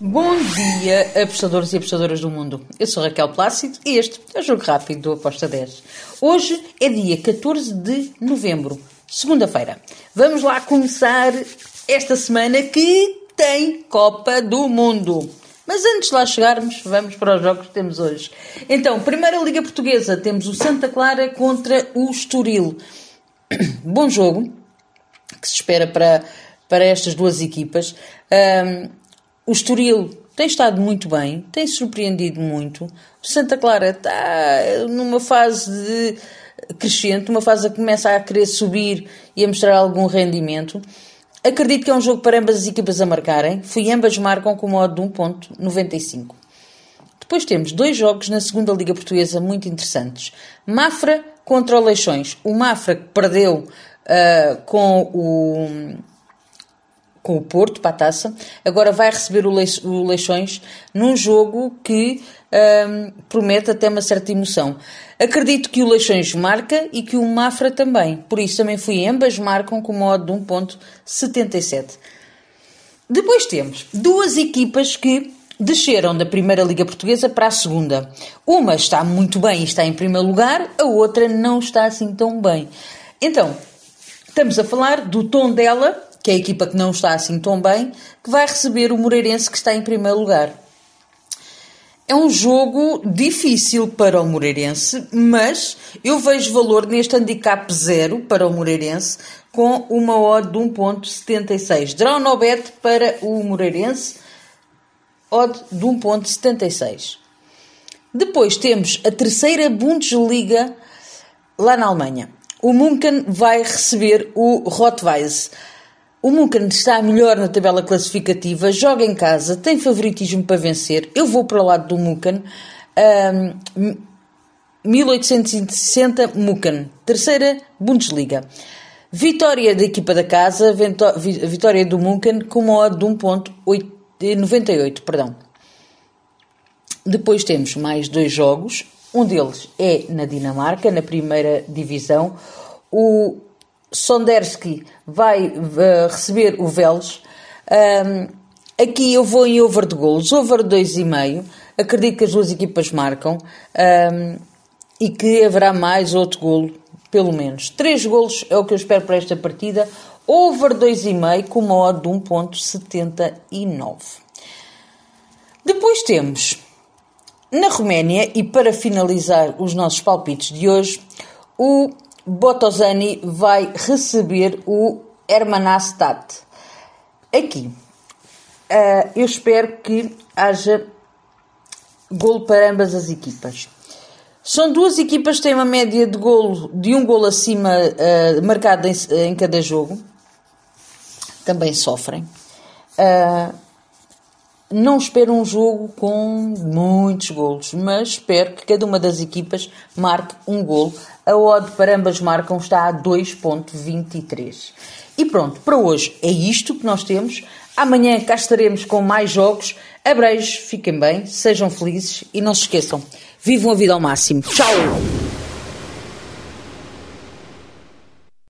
Bom dia, apostadores e apostadoras do mundo. Eu sou Raquel Plácido e este é o Jogo Rápido do Aposta 10. Hoje é dia 14 de novembro, segunda-feira. Vamos lá começar esta semana que tem Copa do Mundo. Mas antes de lá chegarmos, vamos para os jogos que temos hoje. Então, primeira Liga Portuguesa, temos o Santa Clara contra o Estoril. Bom jogo, que se espera para, para estas duas equipas. Um, o Estoril tem estado muito bem, tem surpreendido muito. O Santa Clara está numa fase de crescente, uma fase que começa a querer subir e a mostrar algum rendimento. Acredito que é um jogo para ambas as equipas a marcarem. Fui ambas marcam com modo de 1.95. Depois temos dois jogos na segunda Liga Portuguesa muito interessantes. Mafra contra o Leixões. O Mafra que perdeu uh, com o com o Porto para a taça, agora vai receber o, Leixões num jogo que um, promete até uma certa emoção. Acredito que o Leixões marca e que o Mafra também, por isso também fui ambas marcam com modo de 1.77. Depois temos duas equipas que desceram da Primeira Liga Portuguesa para a Segunda. Uma está muito bem e está em primeiro lugar, a outra não está assim tão bem. Então, estamos a falar do tom dela que é a equipa que não está assim tão bem, que vai receber o Moreirense que está em primeiro lugar. É um jogo difícil para o Moreirense, mas eu vejo valor neste handicap zero para o Moreirense com uma odd de 1.76. Draw no bet para o Moreirense, odd de 1.76. Depois temos a terceira Bundesliga lá na Alemanha. O Munchen vai receber o Rotweis. O Munchen está melhor na tabela classificativa, joga em casa, tem favoritismo para vencer. Eu vou para o lado do Munchen. Um, 1860 Munchen, terceira Bundesliga. Vitória da equipa da casa, vitória do Munchen com uma odd de 1.98, perdão. Depois temos mais dois jogos. Um deles é na Dinamarca, na primeira divisão. O Sondersky vai uh, receber o Vélez. Um, aqui eu vou em over de golos, over 2,5. Acredito que as duas equipas marcam um, e que haverá mais outro golo, pelo menos. Três golos é o que eu espero para esta partida. Over 2,5 com uma odd de 1.79. Depois temos na Roménia, e para finalizar os nossos palpites de hoje, o Botosani vai receber o Hermanastat. Aqui, uh, eu espero que haja golo para ambas as equipas. São duas equipas que têm uma média de golo de um golo acima uh, marcada em, em, cada jogo. Também sofrem. Uh, não espero um jogo com muitos golos, mas espero que cada uma das equipas marque um golo. A odd para ambas marcam está a 2.23. E pronto, para hoje é isto que nós temos. Amanhã cá estaremos com mais jogos. Abreijos, fiquem bem, sejam felizes e não se esqueçam, vivam a vida ao máximo. Tchau!